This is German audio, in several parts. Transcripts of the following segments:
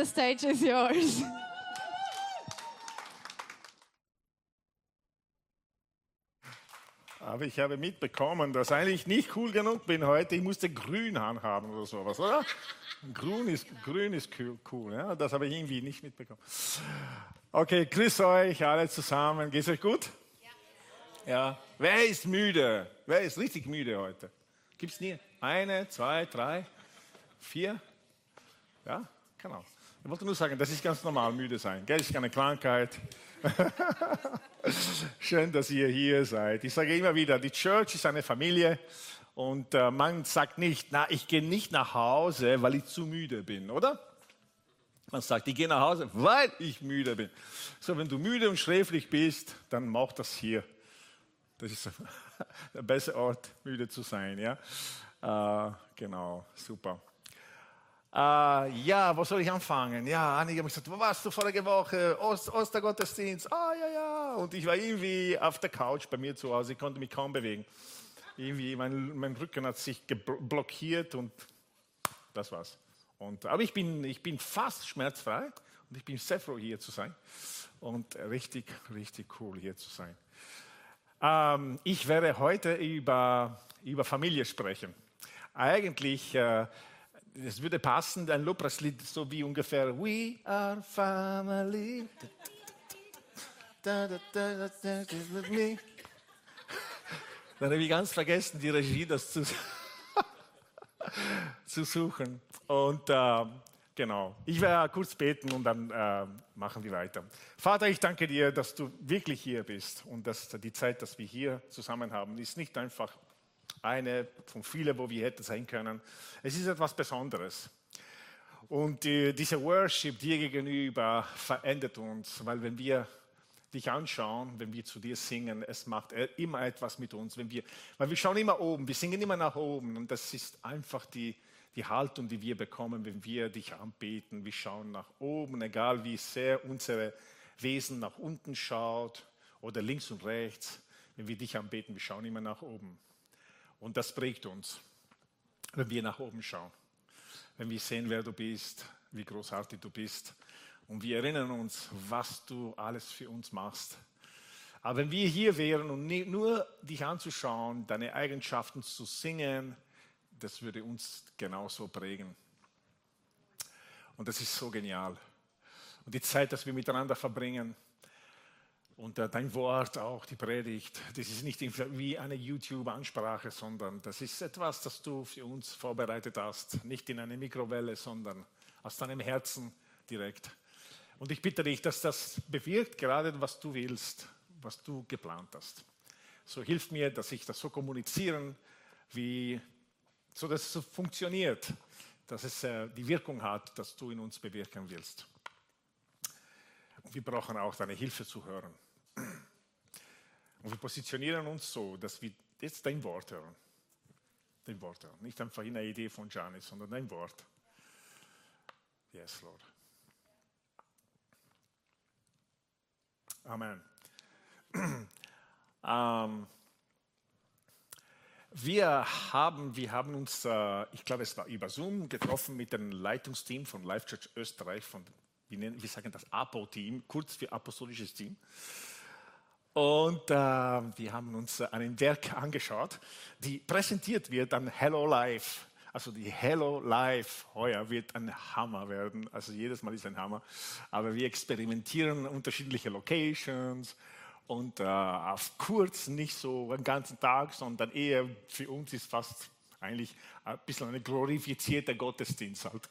the stage is yours. Aber ich habe mitbekommen, dass eigentlich nicht cool genug bin heute. Ich musste grün anhaben oder sowas, oder? Grün ist, grün ist cool, ja? das habe ich irgendwie nicht mitbekommen. Okay, grüß euch alle zusammen. Geht's euch gut? Ja. Wer ist müde? Wer ist richtig müde heute? Gibt es nie? Eine, zwei, drei, vier? Ja, genau. Ich wollte nur sagen, das ist ganz normal, müde sein. Gell, ist keine Krankheit. Schön, dass ihr hier seid. Ich sage immer wieder, die Church ist eine Familie und äh, man sagt nicht, na, ich gehe nicht nach Hause, weil ich zu müde bin, oder? Man sagt, ich gehe nach Hause, weil ich müde bin. So, wenn du müde und schläfrig bist, dann mach das hier. Das ist der beste Ort, müde zu sein, ja? Äh, genau, super. Äh, ja, wo soll ich anfangen? Ja, einige haben gesagt, wo warst du vorige Woche? Ost, Ostergottesdienst. Ah, ja, ja. Und ich war irgendwie auf der Couch bei mir zu Hause. Ich konnte mich kaum bewegen. Irgendwie, mein, mein Rücken hat sich blockiert und das war's. Und, aber ich bin, ich bin fast schmerzfrei und ich bin sehr froh, hier zu sein. Und richtig, richtig cool, hier zu sein. Ähm, ich werde heute über, über Familie sprechen. Eigentlich äh, es würde passen, ein Lobpreislied, so wie ungefähr We are family. Dann habe ich ganz vergessen, die Regie das zu, zu suchen. Und äh, genau, ich werde kurz beten und dann äh, machen wir weiter. Vater, ich danke dir, dass du wirklich hier bist und dass die Zeit, dass wir hier zusammen haben, ist nicht einfach eine von vielen, wo wir hätten sein können. Es ist etwas Besonderes. Und die, dieser Worship dir gegenüber verändert uns, weil wenn wir dich anschauen, wenn wir zu dir singen, es macht immer etwas mit uns. Wenn wir, weil wir schauen immer oben, wir singen immer nach oben und das ist einfach die, die Haltung, die wir bekommen, wenn wir dich anbeten. Wir schauen nach oben, egal wie sehr unsere Wesen nach unten schaut oder links und rechts. Wenn wir dich anbeten, wir schauen immer nach oben. Und das prägt uns, wenn wir nach oben schauen, wenn wir sehen, wer du bist, wie großartig du bist. Und wir erinnern uns, was du alles für uns machst. Aber wenn wir hier wären und nur dich anzuschauen, deine Eigenschaften zu singen, das würde uns genauso prägen. Und das ist so genial. Und die Zeit, dass wir miteinander verbringen, und dein Wort auch, die Predigt, das ist nicht wie eine YouTube-Ansprache, sondern das ist etwas, das du für uns vorbereitet hast. Nicht in eine Mikrowelle, sondern aus deinem Herzen direkt. Und ich bitte dich, dass das bewirkt, gerade was du willst, was du geplant hast. So hilf mir, dass ich das so kommunizieren, wie, so dass es funktioniert, dass es äh, die Wirkung hat, dass du in uns bewirken willst. Wir brauchen auch deine Hilfe zu hören. Und wir positionieren uns so, dass wir jetzt dein Wort hören. Dein Wort hören. Nicht einfach eine Idee von Janis, sondern dein Wort. Yes, Lord. Amen. ähm, wir haben, wir haben uns, äh, ich glaube, es war über Zoom getroffen mit dem Leitungsteam von Life Church Österreich, von, wir, nennen, wir sagen das APO-Team, kurz für Apostolisches Team. Und äh, wir haben uns ein Werk angeschaut, die präsentiert wird an Hello Life. Also die Hello Life heuer wird ein Hammer werden. Also jedes Mal ist ein Hammer. Aber wir experimentieren unterschiedliche Locations und äh, auf kurz, nicht so einen ganzen Tag, sondern eher für uns ist fast eigentlich ein bisschen ein glorifizierter Gottesdienst halt.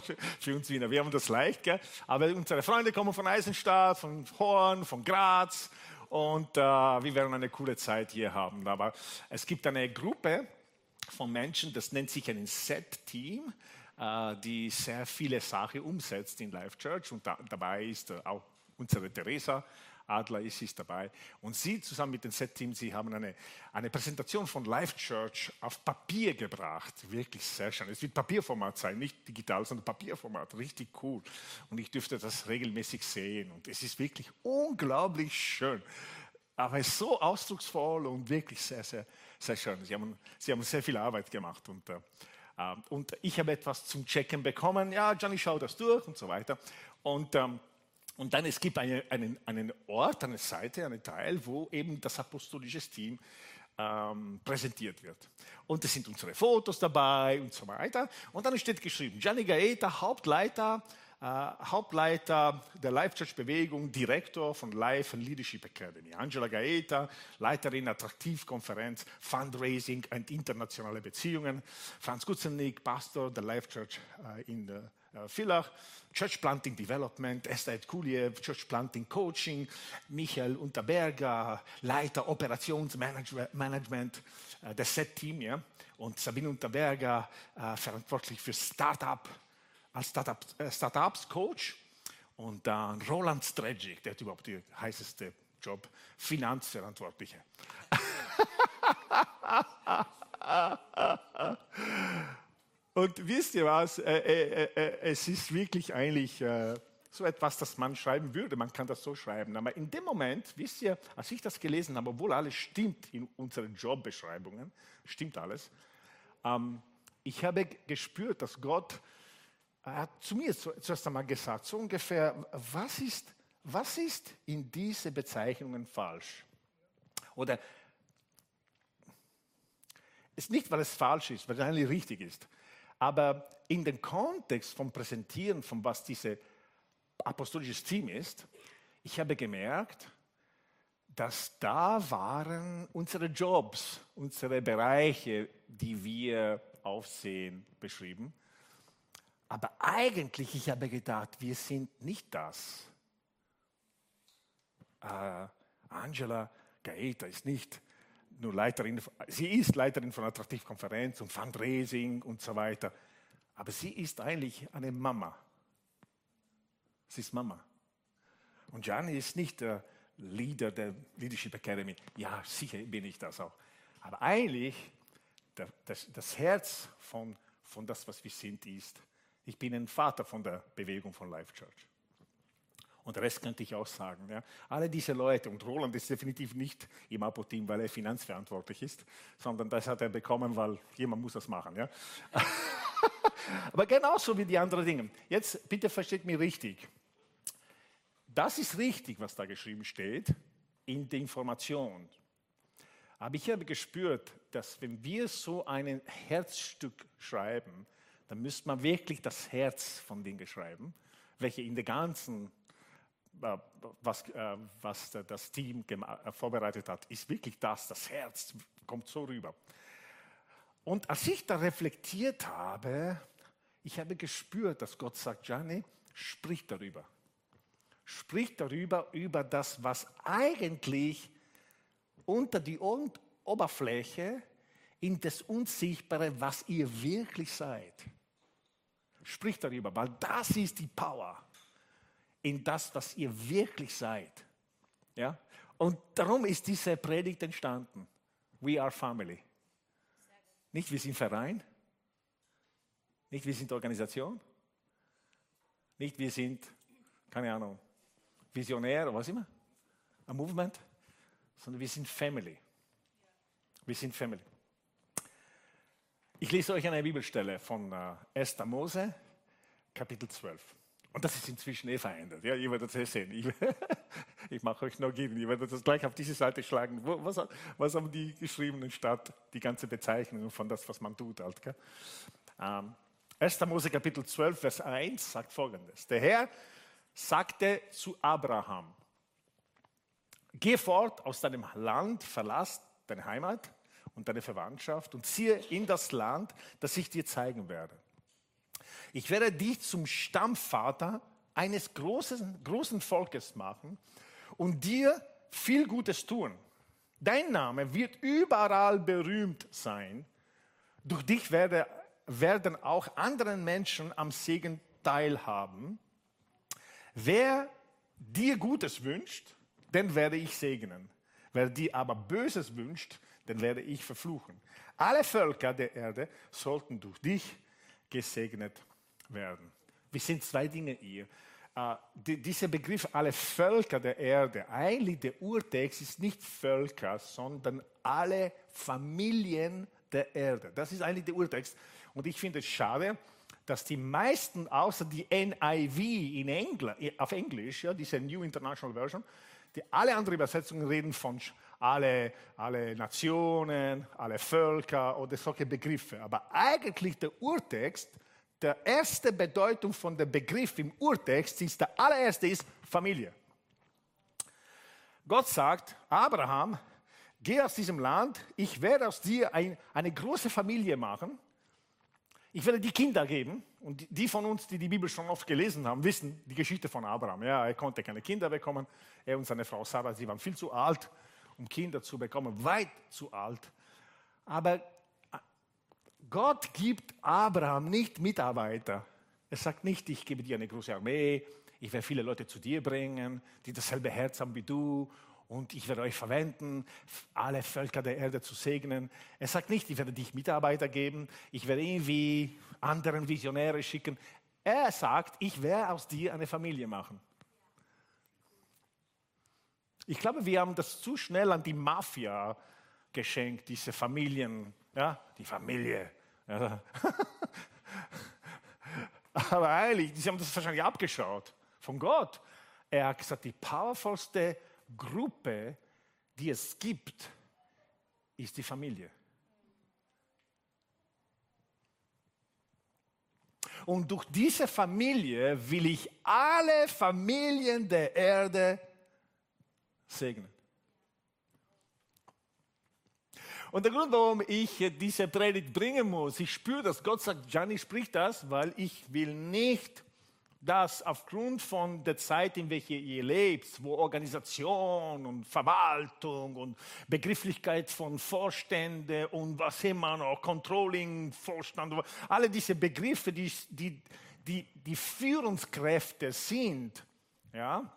für uns Wiener. Wir haben das leicht, gell? aber unsere Freunde kommen von Eisenstadt, von Horn, von Graz und äh, wir werden eine coole Zeit hier haben. Aber es gibt eine Gruppe von Menschen, das nennt sich ein Set-Team, äh, die sehr viele Sachen umsetzt in Life Church und da, dabei ist auch unsere Theresa Adler ist, ist dabei. Und sie zusammen mit dem Set-Team, sie haben eine, eine Präsentation von Life Church auf Papier gebracht. Wirklich sehr schön. Es wird Papierformat sein, nicht digital, sondern Papierformat. Richtig cool. Und ich dürfte das regelmäßig sehen. Und es ist wirklich unglaublich schön. Aber es ist so ausdrucksvoll und wirklich sehr, sehr, sehr schön. Sie haben, sie haben sehr viel Arbeit gemacht. Und, äh, und ich habe etwas zum Checken bekommen. Ja, Johnny, schau das durch und so weiter. Und, ähm, und dann es gibt eine, einen, einen Ort, eine Seite, einen Teil, wo eben das apostolische Team ähm, präsentiert wird. Und es sind unsere Fotos dabei und so weiter. Und dann steht geschrieben, Gianni Gaeta, Hauptleiter äh, Hauptleiter der Life Church Bewegung, Direktor von Life and Leadership Academy. Angela Gaeta, Leiterin Attraktivkonferenz, Fundraising und internationale Beziehungen. Franz Gutzelnick, Pastor der Life Church äh, in äh, Villach. Church Planting Development, Esther Kuliev, Church Planting Coaching, Michael Unterberger, Leiter Operationsmanagement äh, des SET-Team, ja? und Sabine Unterberger, äh, verantwortlich für Startup als äh, Startups-Coach und dann Roland Stregic, der hat überhaupt der heißeste Job, Finanzverantwortlicher. und wisst ihr was, äh, äh, äh, es ist wirklich eigentlich äh, so etwas, das man schreiben würde. Man kann das so schreiben. Aber in dem Moment, wisst ihr, als ich das gelesen habe, obwohl alles stimmt in unseren Jobbeschreibungen, stimmt alles, ähm, ich habe gespürt, dass Gott er hat zu mir zuerst einmal gesagt, so ungefähr, was ist, was ist in diese Bezeichnungen falsch? Oder ist nicht, weil es falsch ist, weil es eigentlich richtig ist, aber in dem Kontext vom Präsentieren, von was dieses apostolische Team ist, ich habe gemerkt, dass da waren unsere Jobs, unsere Bereiche, die wir aufsehen, beschrieben. Aber eigentlich, ich habe gedacht, wir sind nicht das. Äh, Angela Gaeta ist nicht nur Leiterin, sie ist Leiterin von Attraktivkonferenz und Fundraising und so weiter. Aber sie ist eigentlich eine Mama. Sie ist Mama. Und Gianni ist nicht der Leader der Leadership Academy. Ja, sicher bin ich das auch. Aber eigentlich, das, das Herz von, von das, was wir sind, ist, ich bin ein Vater von der Bewegung von Life Church. Und Rest könnte ich auch sagen. Ja. Alle diese Leute, und Roland ist definitiv nicht im Apo-Team, weil er finanzverantwortlich ist, sondern das hat er bekommen, weil jemand muss das machen. Ja. Aber genauso wie die anderen Dinge. Jetzt bitte versteht mich richtig. Das ist richtig, was da geschrieben steht, in der Information. Aber ich habe gespürt, dass wenn wir so ein Herzstück schreiben, dann müsste man wirklich das Herz von Dingen schreiben, welche in der ganzen, was, äh, was das Team äh, vorbereitet hat, ist wirklich das, das Herz kommt so rüber. Und als ich da reflektiert habe, ich habe gespürt, dass Gott sagt, Gianni, sprich darüber. Sprich darüber, über das, was eigentlich unter die Oberfläche in das Unsichtbare, was ihr wirklich seid. Sprich darüber, weil das ist die Power in das, was ihr wirklich seid. Ja? Und darum ist diese Predigt entstanden. We are family. Nicht wir sind Verein, nicht wir sind Organisation, nicht wir sind, keine Ahnung, Visionär oder was immer, ein Movement, sondern wir sind Family. Wir sind Family. Ich lese euch eine Bibelstelle von äh, 1. Mose, Kapitel 12. Und das ist inzwischen eh verändert. Ja, ihr werdet es sehen. Ich, ich mache euch noch gehen. Ihr werdet das gleich auf diese Seite schlagen. Was, was haben die geschrieben statt die ganze Bezeichnung von das, was man tut? Halt, ähm, 1. Mose Kapitel 12, Vers 1 sagt folgendes. Der Herr sagte zu Abraham, geh fort aus deinem Land, verlass deine Heimat und deine Verwandtschaft und ziehe in das Land, das ich dir zeigen werde. Ich werde dich zum Stammvater eines großen, großen Volkes machen und dir viel Gutes tun. Dein Name wird überall berühmt sein. Durch dich werde, werden auch anderen Menschen am Segen teilhaben. Wer dir Gutes wünscht, den werde ich segnen. Wer dir aber Böses wünscht, den werde ich verfluchen. Alle Völker der Erde sollten durch dich gesegnet werden. Wir sind zwei Dinge hier. Uh, die, dieser Begriff alle Völker der Erde, eigentlich der Urtext ist nicht Völker, sondern alle Familien der Erde. Das ist eigentlich der Urtext. Und ich finde es schade, dass die meisten, außer die NIV in Engl auf Englisch, ja, diese New International Version, die alle anderen Übersetzungen reden von alle, alle Nationen, alle Völker oder solche Begriffe. Aber eigentlich der Urtext, der erste Bedeutung von dem Begriff im Urtext ist, der allererste ist Familie. Gott sagt, Abraham, geh aus diesem Land, ich werde aus dir ein, eine große Familie machen ich werde die Kinder geben. Und die von uns, die die Bibel schon oft gelesen haben, wissen die Geschichte von Abraham. Ja, er konnte keine Kinder bekommen. Er und seine Frau Sarah, sie waren viel zu alt, um Kinder zu bekommen, weit zu alt. Aber Gott gibt Abraham nicht Mitarbeiter. Er sagt nicht, ich gebe dir eine große Armee, ich werde viele Leute zu dir bringen, die dasselbe Herz haben wie du und ich werde euch verwenden, alle Völker der Erde zu segnen. Er sagt nicht, ich werde dich Mitarbeiter geben, ich werde irgendwie anderen Visionäre schicken. Er sagt, ich werde aus dir eine Familie machen. Ich glaube, wir haben das zu schnell an die Mafia geschenkt, diese Familien, ja, die Familie. Ja. Aber eigentlich, sie haben das wahrscheinlich abgeschaut von Gott. Er hat gesagt, die powervollste Gruppe, die es gibt, ist die Familie. Und durch diese Familie will ich alle Familien der Erde segnen. Und der Grund, warum ich diese Predigt bringen muss, ich spüre, dass Gott sagt, Gianni spricht das, weil ich will nicht dass aufgrund von der Zeit, in welcher ihr lebt, wo Organisation und Verwaltung und Begrifflichkeit von Vorstände und was immer noch, Controlling, Vorstand, alle diese Begriffe, die, die, die, die Führungskräfte sind, ja,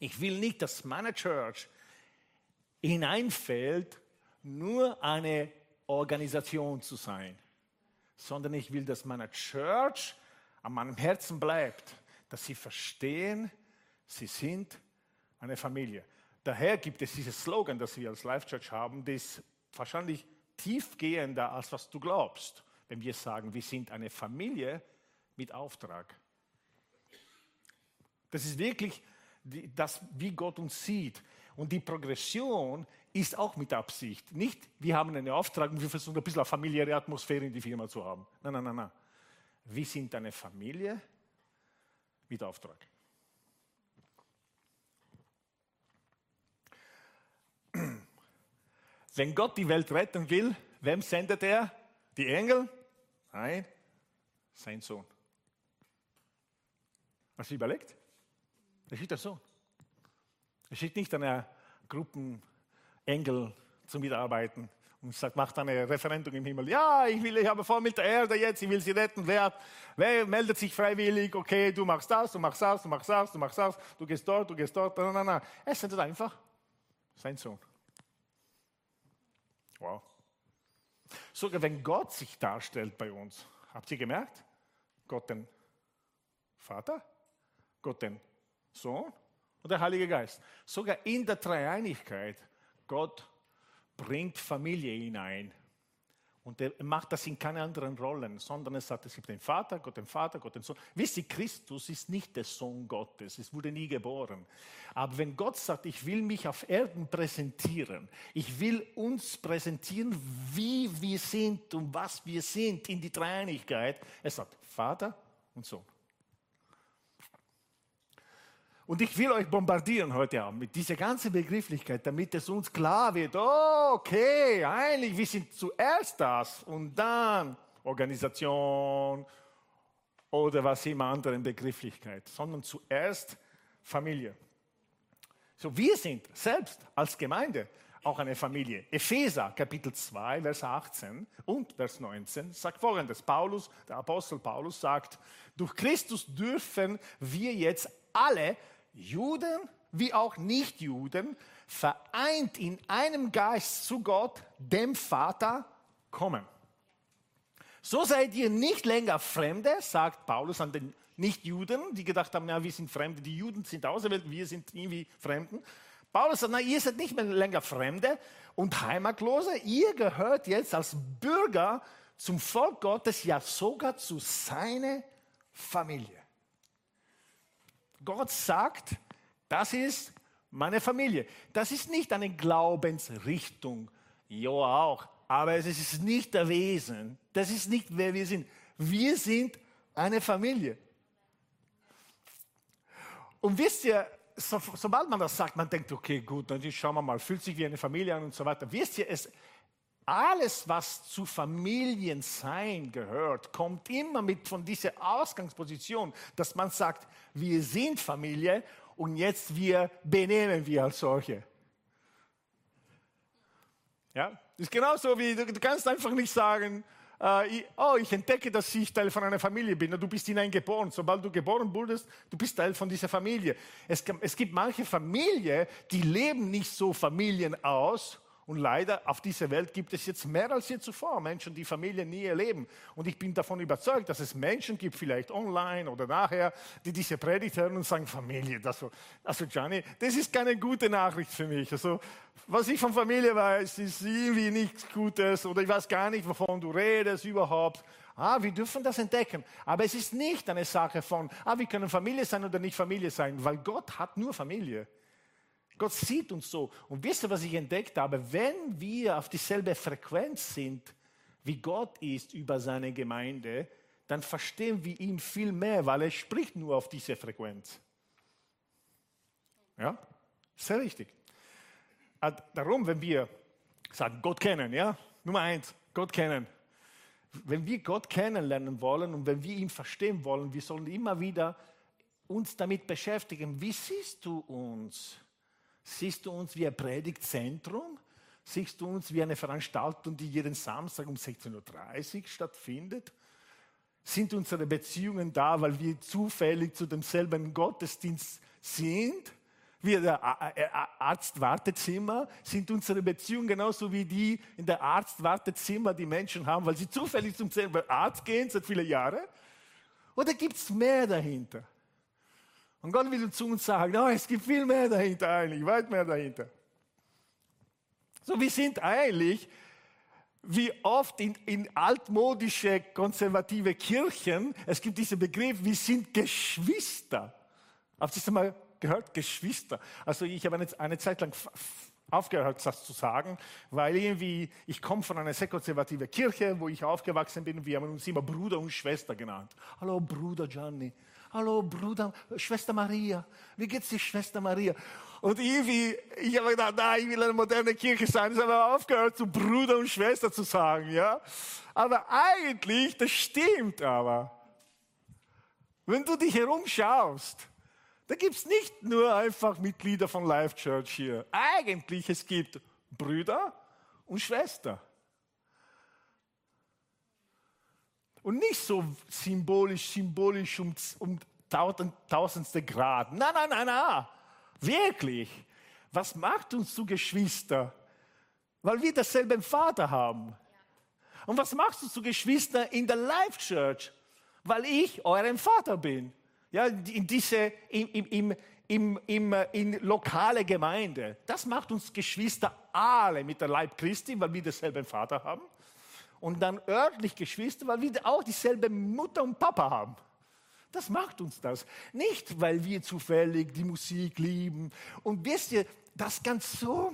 ich will nicht, dass meine Church hineinfällt, nur eine Organisation zu sein, sondern ich will, dass meine Church an meinem Herzen bleibt dass sie verstehen, sie sind eine Familie. Daher gibt es dieses Slogan, das wir als Life Church haben, das wahrscheinlich tiefgehender als was du glaubst, wenn wir sagen, wir sind eine Familie mit Auftrag. Das ist wirklich das, wie Gott uns sieht. Und die Progression ist auch mit Absicht. Nicht, wir haben einen Auftrag und wir versuchen ein bisschen eine familiäre Atmosphäre in die Firma zu haben. Nein, nein, nein, nein. Wir sind eine Familie mit Auftrag. Wenn Gott die Welt retten will, wem sendet er? Die Engel? Nein, sein Sohn. Hast du überlegt? Er schickt der Sohn. Er schickt nicht eine Gruppen Engel zum Mitarbeiten und sagt, macht eine Referendum im Himmel. Ja, ich will, ich habe vor mit der Erde jetzt, ich will sie retten. Wer, wer meldet sich freiwillig? Okay, du machst das, du machst das, du machst das, du machst das, du gehst dort, du gehst dort. Nein, nein, nein. Er sendet einfach sein Sohn. Wow. Sogar wenn Gott sich darstellt bei uns, habt ihr gemerkt? Gott den Vater, Gott den Sohn und der Heilige Geist. Sogar in der Dreieinigkeit, Gott bringt Familie hinein. Und er macht das in keine anderen Rollen, sondern er sagt, es gibt den Vater, Gott den Vater, Gott den Sohn. Wisst ihr, Christus ist nicht der Sohn Gottes, es wurde nie geboren. Aber wenn Gott sagt, ich will mich auf Erden präsentieren, ich will uns präsentieren, wie wir sind und was wir sind in die Dreieinigkeit, er sagt Vater und Sohn. Und ich will euch bombardieren heute Abend mit dieser ganzen Begrifflichkeit, damit es uns klar wird, okay, eigentlich, wir sind zuerst das und dann Organisation oder was immer anderen Begrifflichkeit, sondern zuerst Familie. So, wir sind selbst als Gemeinde auch eine Familie. Epheser Kapitel 2, Vers 18 und Vers 19 sagt folgendes. Paulus, der Apostel Paulus sagt, durch Christus dürfen wir jetzt alle Juden wie auch Nichtjuden, vereint in einem Geist zu Gott, dem Vater, kommen. So seid ihr nicht länger Fremde, sagt Paulus an den Nichtjuden, die gedacht haben, ja, wir sind Fremde, die Juden sind auserwählt, wir sind irgendwie Fremden. Paulus sagt, na, ihr seid nicht mehr länger Fremde und Heimatlose. Ihr gehört jetzt als Bürger zum Volk Gottes, ja sogar zu seiner Familie. Gott sagt, das ist meine Familie. Das ist nicht eine Glaubensrichtung, ja auch, aber es ist nicht der Wesen. Das ist nicht, wer wir sind. Wir sind eine Familie. Und wisst ihr, so, sobald man das sagt, man denkt, okay, gut, dann schauen wir mal, fühlt sich wie eine Familie an und so weiter. Wisst ihr, es, alles, was zu Familiensein gehört, kommt immer mit von dieser Ausgangsposition, dass man sagt, wir sind Familie und jetzt wir benehmen wir als solche. Ja, ist genauso wie, du, du kannst einfach nicht sagen, äh, oh, ich entdecke, dass ich Teil von einer Familie bin. Du bist hineingeboren. Sobald du geboren wurdest, du bist Teil von dieser Familie. Es, es gibt manche Familien, die leben nicht so Familien aus und leider auf dieser Welt gibt es jetzt mehr als je zuvor Menschen, die Familien nie erleben. Und ich bin davon überzeugt, dass es Menschen gibt, vielleicht online oder nachher, die diese Predigt hören und sagen, Familie, das so. Also Gianni, das ist keine gute Nachricht für mich. Also, was ich von Familie weiß, ist irgendwie nichts Gutes oder ich weiß gar nicht, wovon du redest überhaupt. Ah, wir dürfen das entdecken. Aber es ist nicht eine Sache von, ah, wir können Familie sein oder nicht Familie sein, weil Gott hat nur Familie. Gott sieht uns so. Und wisst ihr, was ich entdeckt habe? Wenn wir auf dieselbe Frequenz sind, wie Gott ist über seine Gemeinde, dann verstehen wir ihn viel mehr, weil er spricht nur auf diese Frequenz. Ja, sehr wichtig. Darum, wenn wir sagen, Gott kennen, ja, Nummer eins, Gott kennen. Wenn wir Gott kennenlernen wollen und wenn wir ihn verstehen wollen, wir sollen immer wieder uns damit beschäftigen. Wie siehst du uns? Siehst du uns wie ein Predigtzentrum? Siehst du uns wie eine Veranstaltung, die jeden Samstag um 16.30 Uhr stattfindet? Sind unsere Beziehungen da, weil wir zufällig zu demselben Gottesdienst sind? Wie der Arztwartezimmer sind unsere Beziehungen genauso wie die in der Arztwartezimmer, die Menschen haben, weil sie zufällig zum selben Arzt gehen seit vielen Jahren? Oder gibt es mehr dahinter? Und Gott will zu uns sagen, no, es gibt viel mehr dahinter eigentlich, weit mehr dahinter. So, wir sind eigentlich, wie oft in, in altmodische konservative Kirchen, es gibt diesen Begriff, wir sind Geschwister. Habt ihr das mal gehört? Geschwister. Also ich habe eine, eine Zeit lang aufgehört, das zu sagen, weil irgendwie, ich komme von einer sehr konservativen Kirche, wo ich aufgewachsen bin, wir haben uns immer Bruder und Schwester genannt. Hallo Bruder Gianni, hallo Bruder, Schwester Maria, wie geht's dir, Schwester Maria? Und irgendwie, ich habe gedacht, nein, ich will eine moderne Kirche sein. Ich habe aufgehört, zu Bruder und Schwester zu sagen, ja. Aber eigentlich, das stimmt aber. Wenn du dich herumschaust, da gibt es nicht nur einfach Mitglieder von Life Church hier. Eigentlich, es gibt Brüder und Schwester. Und nicht so symbolisch, symbolisch um, um tausendste Grad. Nein, nein, nein, nein. Wirklich. Was macht uns zu Geschwister? Weil wir dasselben Vater haben. Und was machst du zu Geschwister in der Life Church? Weil ich euren Vater bin. Ja, in diese, im, im, im, im, in lokale Gemeinde. Das macht uns Geschwister alle mit der Leib Christi, weil wir denselben Vater haben und dann örtlich Geschwister, weil wir auch dieselbe Mutter und Papa haben. Das macht uns das. Nicht, weil wir zufällig die Musik lieben. Und wisst ihr, das ganz so,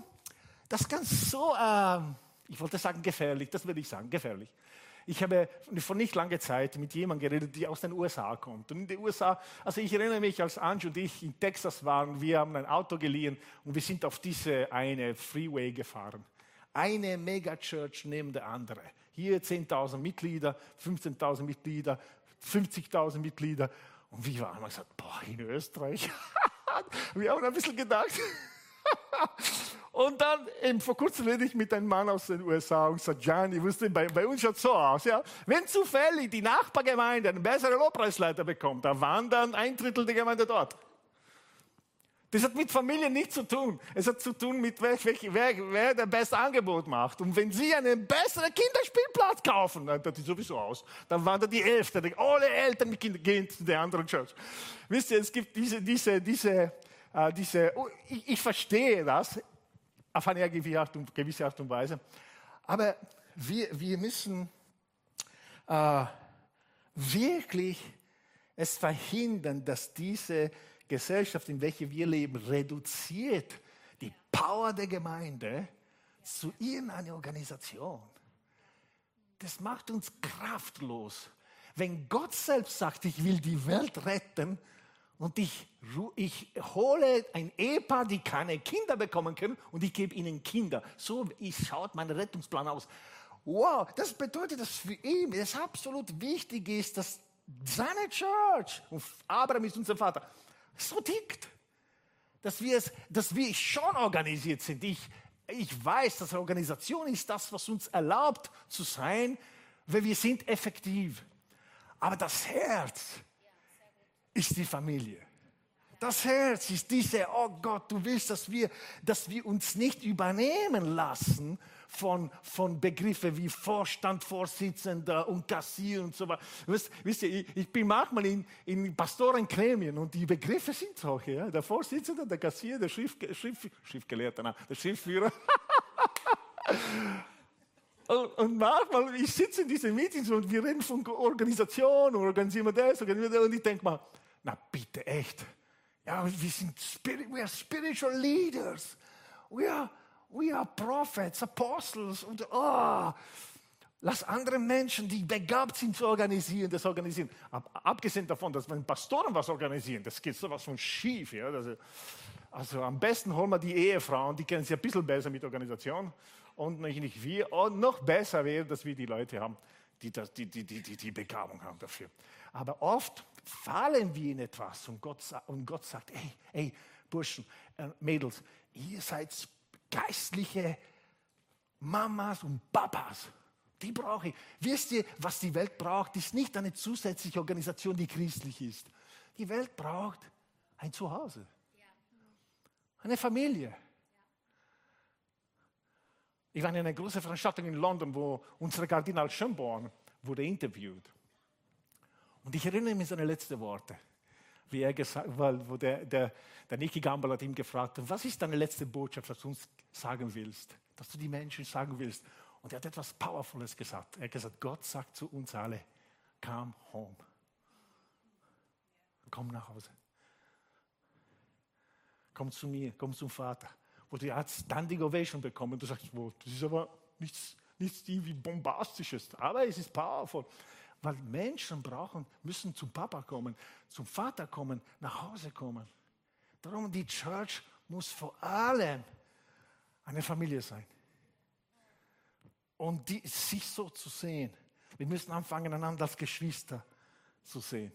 das ganz so, äh, ich wollte sagen gefährlich, das würde ich sagen, gefährlich. Ich habe vor nicht langer Zeit mit jemandem geredet, der aus den USA kommt. Und in den USA, also ich erinnere mich, als Ange und ich in Texas waren, wir haben ein Auto geliehen und wir sind auf diese eine Freeway gefahren. Eine Megachurch neben der andere. Hier 10.000 Mitglieder, 15.000 Mitglieder, 50.000 Mitglieder. Und wir immer gesagt, boah, in Österreich. wir haben ein bisschen gedacht. und dann, eben vor kurzem rede ich mit einem Mann aus den USA und sagt, Gianni, wusste, bei, bei uns schaut so aus, ja. Wenn zufällig die Nachbargemeinde einen besseren Lobpreisleiter bekommt, da wandern ein Drittel der Gemeinde dort. Das hat mit Familie nichts zu tun. Es hat zu tun mit welch, wer, wer der beste Angebot macht. Und wenn Sie einen besseren Kinderspielplatz kaufen, dann sieht sowieso aus. Dann wandert die Hälfte, alle Eltern mit Kindern gehen zu der anderen Church. Wisst ihr, es gibt diese, diese, diese äh, diese, oh, ich, ich, verstehe das auf eine gewisse Art und Weise, aber wir, wir müssen äh, wirklich es verhindern, dass diese Gesellschaft, in welcher wir leben, reduziert die Power der Gemeinde zu irgendeiner Organisation. Das macht uns kraftlos. Wenn Gott selbst sagt, ich will die Welt retten und ich, ich hole ein Ehepaar, die keine Kinder bekommen können und ich gebe ihnen Kinder. So schaut mein Rettungsplan aus. Wow, das bedeutet, dass für ihn es absolut wichtig ist, dass seine Church, und Abraham ist unser Vater, so tickt. Dass wir, es, dass wir schon organisiert sind. Ich, ich weiß, dass Organisation ist das, was uns erlaubt zu sein, weil wir sind effektiv. Aber das Herz ist die Familie. Das Herz ist diese, oh Gott, du willst, dass wir, dass wir uns nicht übernehmen lassen von, von Begriffen wie Vorstand, Vorsitzender und Kassier und so weiter. Wisst, wisst ihr, ich, ich, bin manchmal in, in Pastorengremien und die Begriffe sind solche. Ja? Der Vorsitzende, der Kassier, der Schrift, Schrift, Schriftgelehrte, nein, der Schriftführer. und, manchmal, ich sitze in diesen Meetings und wir reden von Organisation, organisieren wir das, organisieren wir das und ich denke mal, na bitte, echt. Ja, wir sind we are spiritual leaders. We are we are prophets, apostles und oh, lass andere Menschen, die begabt sind zu organisieren, das organisieren. Ab, abgesehen davon, dass wenn Pastoren was organisieren, das geht sowas von schief. Ja? Also, also am besten holen wir die Ehefrauen, die kennen sich ein bisschen besser mit Organisation und nicht wir. Und noch besser wäre, dass wir die Leute haben, die, das, die, die, die, die, Begabung haben dafür. Aber oft fallen wir in etwas und Gott, und Gott sagt, hey, hey, Burschen, äh, Mädels, ihr seid geistliche Mamas und Papas. Die brauche ich. Wisst ihr, was die Welt braucht, ist nicht eine zusätzliche Organisation, die christlich ist. Die Welt braucht ein Zuhause. Eine Familie. Ich war in einer großen Veranstaltung in London, wo unser Kardinal Schönborn wurde interviewt. Und ich erinnere mich an seine letzten Worte wie er gesagt, weil, wo der, der, der Niki Gamble hat ihm gefragt, was ist deine letzte Botschaft, was du uns sagen willst, dass du die Menschen sagen willst. Und er hat etwas Powervolles gesagt. Er hat gesagt, Gott sagt zu uns alle, come home. Komm nach Hause. Komm zu mir, komm zum Vater. Wo du jetzt Standing Ovation bekommen. Du sagst, wo, das ist aber nichts, nichts irgendwie Bombastisches, aber es ist powerful. Weil Menschen brauchen, müssen zum Papa kommen, zum Vater kommen, nach Hause kommen. Darum die Church muss vor allem eine Familie sein. Und die, sich so zu sehen. Wir müssen anfangen, einander als Geschwister zu sehen.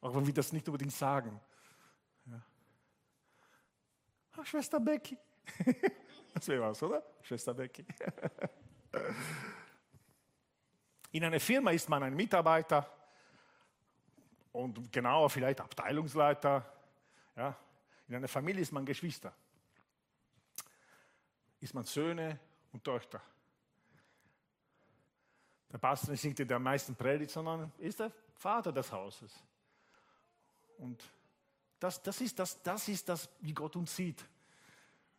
Auch wenn wir das nicht unbedingt sagen. Ja. Ach, Schwester Becky. das wäre was, oder? Schwester Becky. In einer Firma ist man ein Mitarbeiter und genauer vielleicht Abteilungsleiter. Ja. In einer Familie ist man Geschwister. Ist man Söhne und Töchter. Der Pastor ist nicht der meisten predigt, sondern ist der Vater des Hauses. Und das, das, ist das, das ist das, wie Gott uns sieht.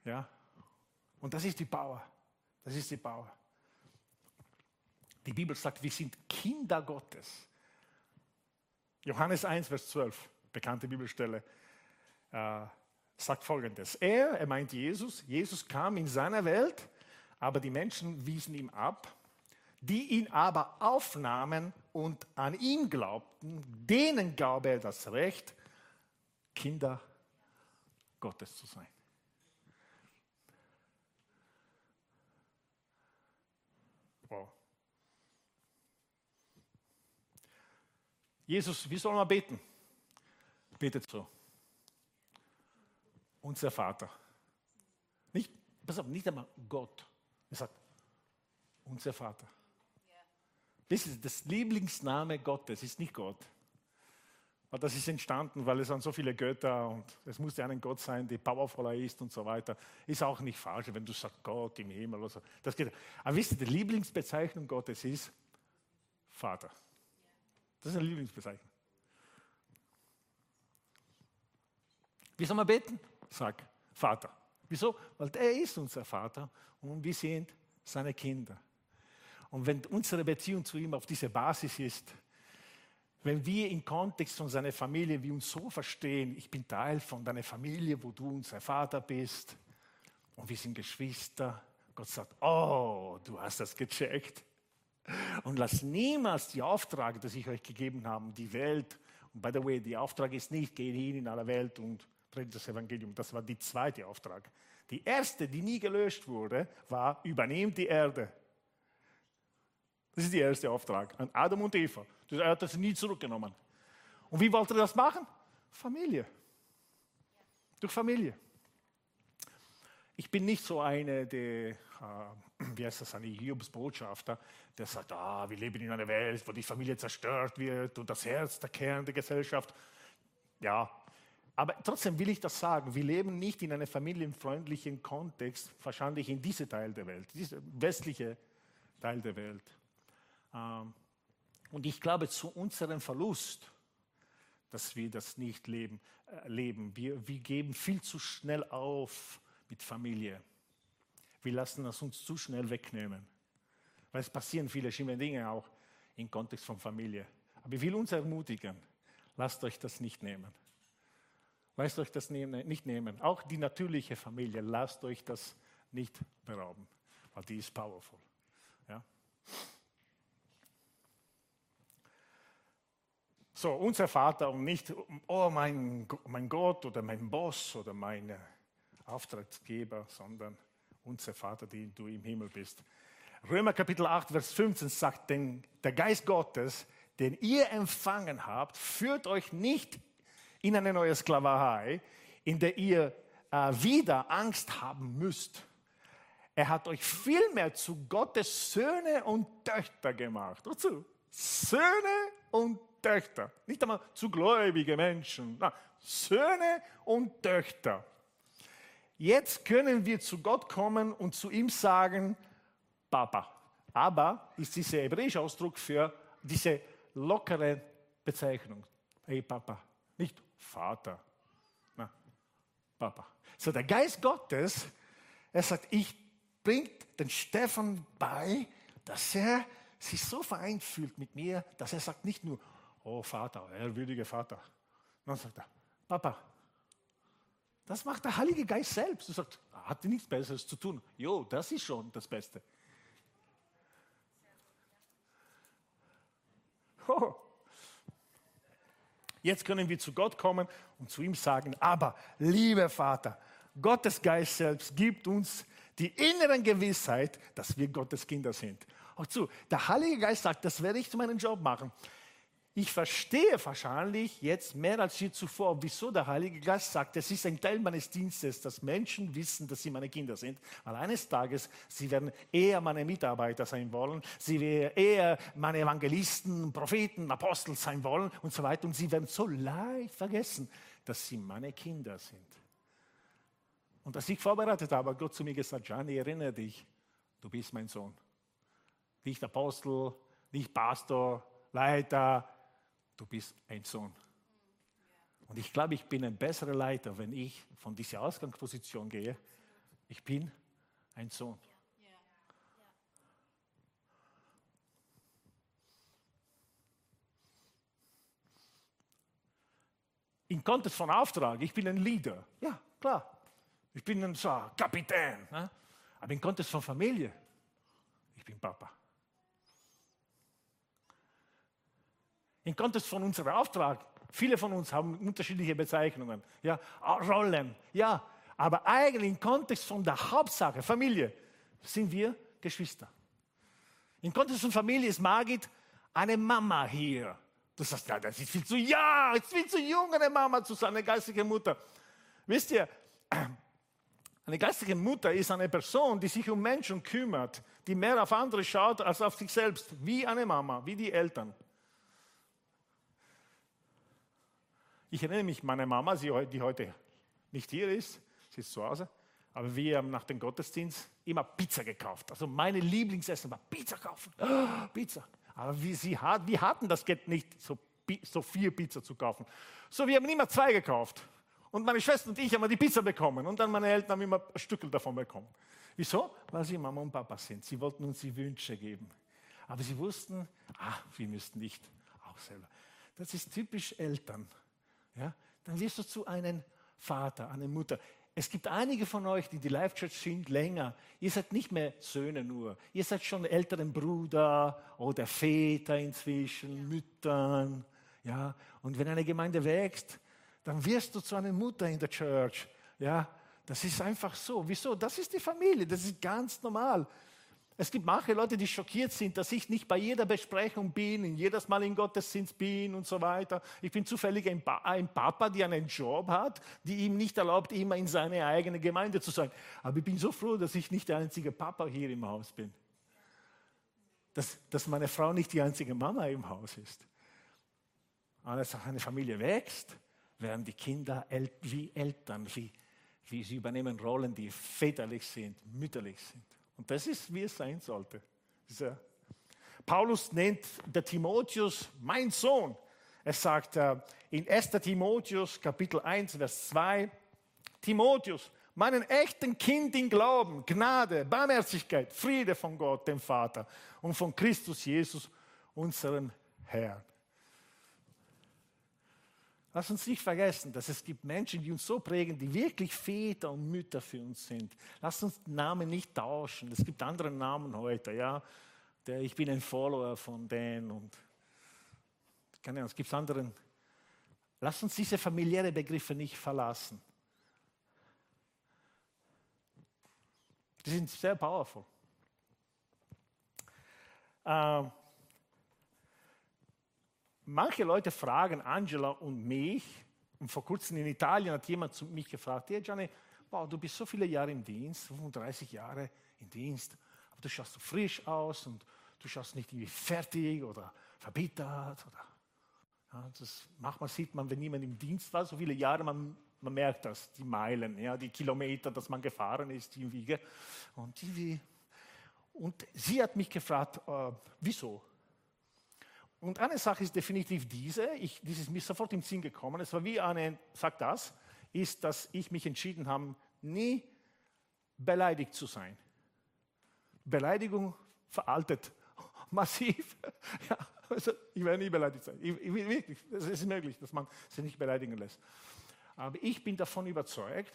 Ja? Und das ist die Power. Das ist die Power. Die Bibel sagt, wir sind Kinder Gottes. Johannes 1, Vers 12, bekannte Bibelstelle, äh, sagt folgendes. Er, er meint Jesus, Jesus kam in seiner Welt, aber die Menschen wiesen ihm ab. Die ihn aber aufnahmen und an ihn glaubten, denen gab er das Recht, Kinder Gottes zu sein. Jesus, wie soll man beten? Betet so. Unser Vater. Nicht, pass auf, nicht einmal Gott. Er sagt, unser Vater. Das ist das Lieblingsname Gottes, ist nicht Gott. Aber das ist entstanden, weil es sind so viele Götter und es musste einen Gott sein, der powervoller ist und so weiter. Ist auch nicht falsch, wenn du sagst Gott im Himmel oder so. Das geht. Aber wisst ihr, die Lieblingsbezeichnung Gottes ist Vater. Das ist eine Lieblingsbezeichnung. Wie soll man beten? Sag Vater. Wieso? Weil er ist unser Vater und wir sind seine Kinder. Und wenn unsere Beziehung zu ihm auf dieser Basis ist, wenn wir im Kontext von seiner Familie, wir uns so verstehen, ich bin Teil von deiner Familie, wo du unser Vater bist und wir sind Geschwister, Gott sagt, oh, du hast das gecheckt. Und lass niemals die Auftrag, die ich euch gegeben habe, die Welt, und by the way, der Auftrag ist nicht, geh hin in aller Welt und predigt das Evangelium. Das war der zweite Auftrag. Die erste, die nie gelöscht wurde, war, übernehm die Erde. Das ist der erste Auftrag an Adam und Eva. Er hat das nie zurückgenommen. Und wie wollte er das machen? Familie. Durch Familie. Ich bin nicht so eine, der, äh, wie heißt das, eine Hiobs-Botschafter, der sagt, ah, wir leben in einer Welt, wo die Familie zerstört wird und das Herz der Kern der Gesellschaft. Ja, aber trotzdem will ich das sagen, wir leben nicht in einem familienfreundlichen Kontext, wahrscheinlich in diesem Teil der Welt, diesem westlichen Teil der Welt. Ähm, und ich glaube, zu unserem Verlust, dass wir das nicht leben, äh, leben. Wir, wir geben viel zu schnell auf mit Familie. Wir lassen es uns zu schnell wegnehmen. Weil es passieren viele schlimme Dinge auch im Kontext von Familie. Aber ich will uns ermutigen, lasst euch das nicht nehmen. Lasst euch das nicht nehmen. Auch die natürliche Familie, lasst euch das nicht berauben, weil die ist powerful. Ja? So, unser Vater und nicht, oh mein, mein Gott oder mein Boss oder mein Auftraggeber, sondern unser Vater, den du im Himmel bist. Römer Kapitel 8, Vers 15 sagt, denn der Geist Gottes, den ihr empfangen habt, führt euch nicht in eine neue Sklaverei, in der ihr äh, wieder Angst haben müsst. Er hat euch vielmehr zu Gottes Söhne und Töchter gemacht. Wozu? Söhne und Töchter. Nicht einmal zu gläubige Menschen. Na, Söhne und Töchter. Jetzt können wir zu Gott kommen und zu ihm sagen, Papa. Aber ist dieser hebräische Ausdruck für diese lockere Bezeichnung. Hey Papa, nicht Vater. Na, Papa. So der Geist Gottes, er sagt, ich bringe den Stefan bei, dass er sich so vereint fühlt mit mir, dass er sagt nicht nur, oh Vater, ehrwürdiger Vater. Dann sagt er, Papa, das macht der Heilige Geist selbst. Er sagt, hat nichts Besseres zu tun. Jo, das ist schon das Beste. Oh. Jetzt können wir zu Gott kommen und zu ihm sagen, aber lieber Vater, Gottes Geist selbst gibt uns die inneren Gewissheit, dass wir Gottes Kinder sind. Auch zu, der Heilige Geist sagt, das werde ich zu meinem Job machen. Ich verstehe wahrscheinlich jetzt mehr als je zuvor, wieso der Heilige Geist sagt, es ist ein Teil meines Dienstes, dass Menschen wissen, dass sie meine Kinder sind. Weil eines Tages, sie werden eher meine Mitarbeiter sein wollen, sie werden eher meine Evangelisten, Propheten, Apostel sein wollen und so weiter. Und sie werden so leicht vergessen, dass sie meine Kinder sind. Und als ich vorbereitet habe, hat Gott zu mir gesagt, Gianni, erinnere dich, du bist mein Sohn. Nicht Apostel, nicht Pastor, Leiter, du bist ein Sohn. Und ich glaube, ich bin ein besserer Leiter, wenn ich von dieser Ausgangsposition gehe. Ich bin ein Sohn. Im Kontext von Auftrag, ich bin ein Leader. Ja, klar. Ich bin ein so, Kapitän. Ne? Aber im Kontext von Familie, ich bin Papa. Im Kontext von unserem Auftrag, viele von uns haben unterschiedliche Bezeichnungen, ja, Rollen, ja, aber eigentlich im Kontext von der Hauptsache, Familie, sind wir Geschwister. Im Kontext von Familie ist Margit eine Mama hier. Du sagst, ja, das ist viel zu, ja, ist viel zu jung, eine Mama zu sein, eine geistige Mutter. Wisst ihr, eine geistige Mutter ist eine Person, die sich um Menschen kümmert, die mehr auf andere schaut als auf sich selbst, wie eine Mama, wie die Eltern. Ich erinnere mich, meine Mama, die heute nicht hier ist, sie ist zu Hause, aber wir haben nach dem Gottesdienst immer Pizza gekauft. Also meine Lieblingsessen war Pizza kaufen. Pizza. Aber wir, sie wir hatten das Geld nicht, so, so viel Pizza zu kaufen. So, wir haben immer zwei gekauft. Und meine Schwester und ich haben die Pizza bekommen und dann meine Eltern haben immer ein Stück davon bekommen. Wieso? Weil sie Mama und Papa sind. Sie wollten uns die Wünsche geben. Aber sie wussten, ah, wir müssten nicht auch selber. Das ist typisch Eltern. Ja? Dann wirst du zu einem Vater, einer Mutter. Es gibt einige von euch, die die Life Church sind länger. Ihr seid nicht mehr Söhne nur. Ihr seid schon älteren Bruder oder Väter inzwischen, Müttern. Ja, und wenn eine Gemeinde wächst, dann wirst du zu einer Mutter in der Church. Ja, das ist einfach so. Wieso? Das ist die Familie. Das ist ganz normal. Es gibt manche Leute, die schockiert sind, dass ich nicht bei jeder Besprechung bin, jedes Mal in Gottesdienst bin und so weiter. Ich bin zufällig ein, pa ein Papa, der einen Job hat, die ihm nicht erlaubt, immer in seine eigene Gemeinde zu sein. Aber ich bin so froh, dass ich nicht der einzige Papa hier im Haus bin. Dass, dass meine Frau nicht die einzige Mama im Haus ist. Eine Familie wächst, werden die Kinder wie Eltern, wie, wie sie übernehmen Rollen, die väterlich sind, mütterlich sind. Und das ist, wie es sein sollte. Dieser Paulus nennt der Timotheus mein Sohn. Er sagt äh, in 1. Timotheus Kapitel 1, Vers 2, Timotheus, meinen echten Kind in Glauben, Gnade, Barmherzigkeit, Friede von Gott, dem Vater und von Christus Jesus, unserem Herrn. Lass uns nicht vergessen, dass es gibt Menschen, die uns so prägen, die wirklich Väter und Mütter für uns sind. Lass uns Namen nicht tauschen. Es gibt andere Namen heute, ja. Der, ich bin ein Follower von denen und keine Ahnung, es gibt anderen. Lass uns diese familiären Begriffe nicht verlassen. Die sind sehr powerful. Ähm, manche Leute fragen Angela und mich, und vor kurzem in Italien hat jemand mich gefragt, hey Gianni, wow, du bist so viele Jahre im Dienst, 35 Jahre im Dienst, aber du schaust so frisch aus und du schaust nicht irgendwie fertig oder verbittert. Oder, ja, das manchmal sieht man, wenn jemand im Dienst war, so viele Jahre, man, man merkt das, die Meilen, ja, die Kilometer, dass man gefahren ist irgendwie. Und, irgendwie, und sie hat mich gefragt, äh, wieso? Und eine Sache ist definitiv diese, ich, das ist mir sofort im Sinn gekommen, es war wie eine, sagt das, ist, dass ich mich entschieden habe, nie beleidigt zu sein. Beleidigung veraltet massiv. Ja, also ich werde nie beleidigt sein. Ich, ich, wirklich, es ist möglich, dass man sich nicht beleidigen lässt. Aber ich bin davon überzeugt,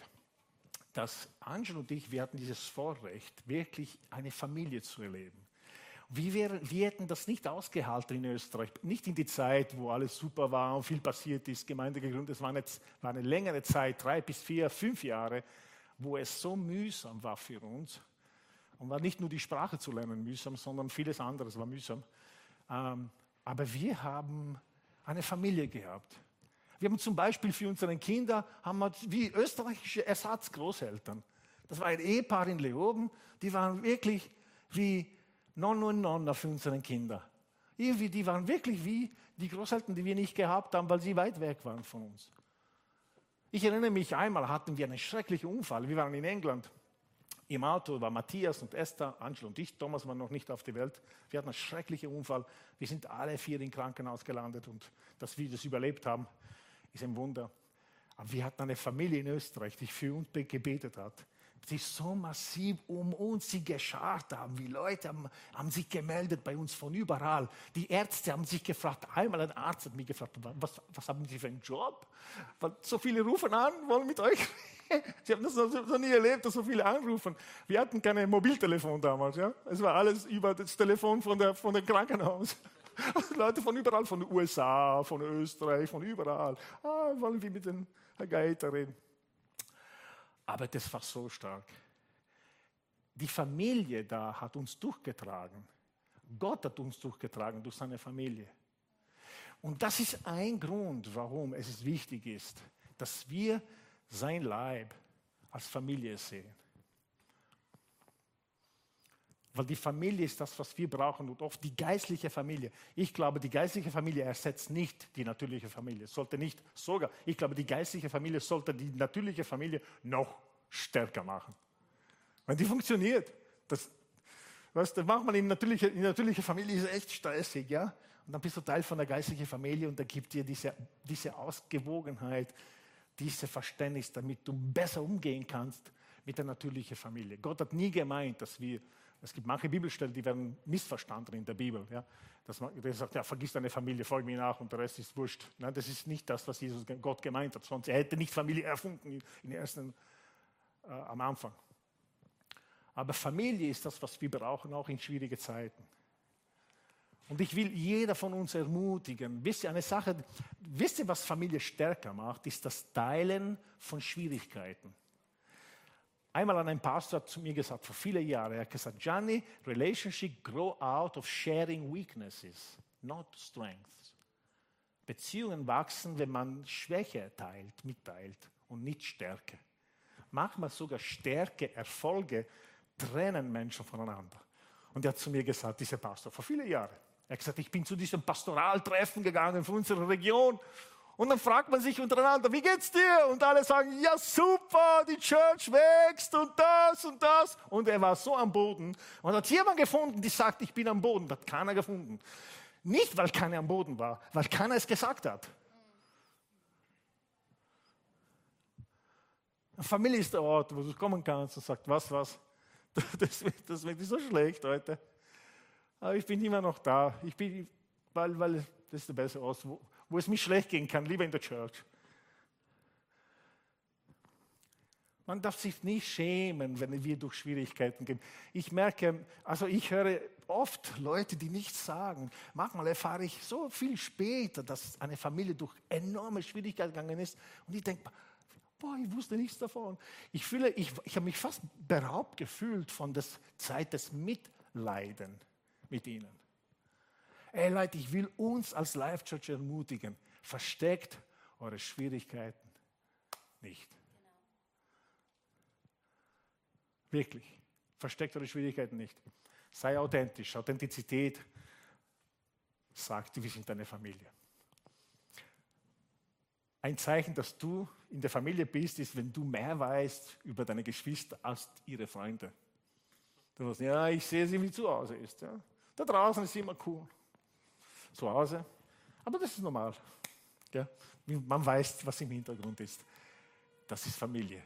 dass Angel und ich, wir hatten dieses Vorrecht, wirklich eine Familie zu erleben. Wir, wir, hätten das nicht ausgehalten in Österreich. Nicht in die Zeit, wo alles super war und viel passiert ist, Gemeinde gegründet. Es war, jetzt, war eine längere Zeit, drei bis vier, fünf Jahre, wo es so mühsam war für uns. Und war nicht nur die Sprache zu lernen mühsam, sondern vieles anderes war mühsam. Ähm, aber wir haben eine Familie gehabt. Wir haben zum Beispiel für unsere Kinder haben wir wie österreichische Ersatzgroßeltern. Das war ein Ehepaar in Leoben, die waren wirklich wie Nonno und Nonna für unsere Kinder. Irgendwie, die waren wirklich wie die Großeltern, die wir nicht gehabt haben, weil sie weit weg waren von uns. Ich erinnere mich, einmal hatten wir einen schrecklichen Unfall. Wir waren in England. Im Auto war Matthias und Esther, Angel und ich. Thomas war noch nicht auf der Welt. Wir hatten einen schrecklichen Unfall. Wir sind alle vier im Krankenhaus gelandet und dass wir das überlebt haben, ist ein Wunder. Aber wir hatten eine Familie in Österreich, die für uns gebetet hat sich so massiv um uns sie geschart haben. Wie Leute haben, haben, sich gemeldet bei uns von überall. Die Ärzte haben sich gefragt, einmal ein Arzt hat mich gefragt, was, was haben Sie für einen Job? Weil so viele rufen an, wollen mit euch. Sie haben das noch, so nie erlebt, dass so viele anrufen. Wir hatten kein Mobiltelefon damals. Ja? Es war alles über das Telefon von, der, von dem Krankenhaus. Leute von überall, von den USA, von Österreich, von überall. Ah, wollen wir mit den Herr Geiter reden. Aber das war so stark. Die Familie da hat uns durchgetragen. Gott hat uns durchgetragen durch seine Familie. Und das ist ein Grund, warum es wichtig ist, dass wir sein Leib als Familie sehen. Weil die Familie ist das, was wir brauchen und oft die geistliche Familie. Ich glaube, die geistliche Familie ersetzt nicht die natürliche Familie. Sollte nicht sogar. Ich glaube, die geistliche Familie sollte die natürliche Familie noch stärker machen. Wenn die funktioniert, das, weißt du, manchmal in natürlicher, in natürlicher Familie ist echt stressig, ja? Und dann bist du Teil von der geistlichen Familie und da gibt dir diese, diese Ausgewogenheit, dieses Verständnis, damit du besser umgehen kannst mit der natürlichen Familie. Gott hat nie gemeint, dass wir, es gibt manche Bibelstellen, die werden missverstanden in der Bibel. Ja? Dass man der sagt, ja, vergiss deine Familie, folge mir nach und der Rest ist wurscht. Nein, das ist nicht das, was Jesus Gott gemeint hat. Sonst er hätte nicht Familie erfunden in ersten, äh, am Anfang. Aber Familie ist das, was wir brauchen, auch in schwierigen Zeiten. Und ich will jeder von uns ermutigen. Wisst ihr, eine Sache, wisst ihr, was Familie stärker macht, ist das Teilen von Schwierigkeiten. Einmal an ein Pastor zu mir gesagt, vor vielen Jahren, er hat gesagt, Gianni, relationship grow out of sharing weaknesses, not strengths. Beziehungen wachsen, wenn man Schwäche teilt, mitteilt und nicht Stärke. Manchmal sogar Stärke, Erfolge trennen Menschen voneinander. Und er hat zu mir gesagt, dieser Pastor, vor vielen Jahren, er hat gesagt, ich bin zu diesem Pastoraltreffen gegangen von unserer Region. Und dann fragt man sich untereinander, wie geht's dir? Und alle sagen, ja super, die Church wächst und das und das. Und er war so am Boden. Und hat jemand gefunden, die sagt, ich bin am Boden. Das hat keiner gefunden. Nicht, weil keiner am Boden war, weil keiner es gesagt hat. Eine Familie ist der Ort, wo du kommen kannst und sagst, was, was, das wird, das wird so schlecht heute. Aber ich bin immer noch da. Ich bin, weil, weil das ist der beste Ort, wo es mir schlecht gehen kann, lieber in der Church. Man darf sich nicht schämen, wenn wir durch Schwierigkeiten gehen. Ich merke, also ich höre oft Leute, die nichts sagen. Manchmal erfahre ich so viel später, dass eine Familie durch enorme Schwierigkeiten gegangen ist. Und ich denke, boah, ich wusste nichts davon. Ich fühle, ich, ich habe mich fast beraubt gefühlt von der Zeit des Mitleiden mit ihnen. Ey Leute, ich will uns als Life Church ermutigen, versteckt eure Schwierigkeiten nicht. Wirklich, versteckt eure Schwierigkeiten nicht. Sei authentisch. Authentizität sagt, wir sind deine Familie. Ein Zeichen, dass du in der Familie bist, ist, wenn du mehr weißt über deine Geschwister als ihre Freunde. Du sagst, ja, ich sehe sie, wie zu Hause ist. Ja. Da draußen ist immer cool. Zu Hause. Aber das ist normal. Ja? Man weiß, was im Hintergrund ist. Das ist Familie.